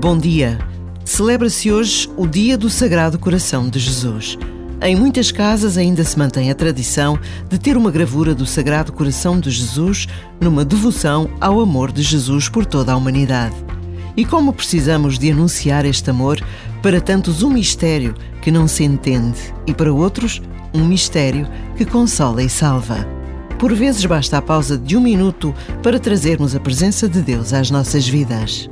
Bom dia! Celebra-se hoje o Dia do Sagrado Coração de Jesus. Em muitas casas ainda se mantém a tradição de ter uma gravura do Sagrado Coração de Jesus numa devoção ao amor de Jesus por toda a humanidade. E como precisamos de anunciar este amor, para tantos um mistério que não se entende e para outros um mistério que consola e salva. Por vezes basta a pausa de um minuto para trazermos a presença de Deus às nossas vidas.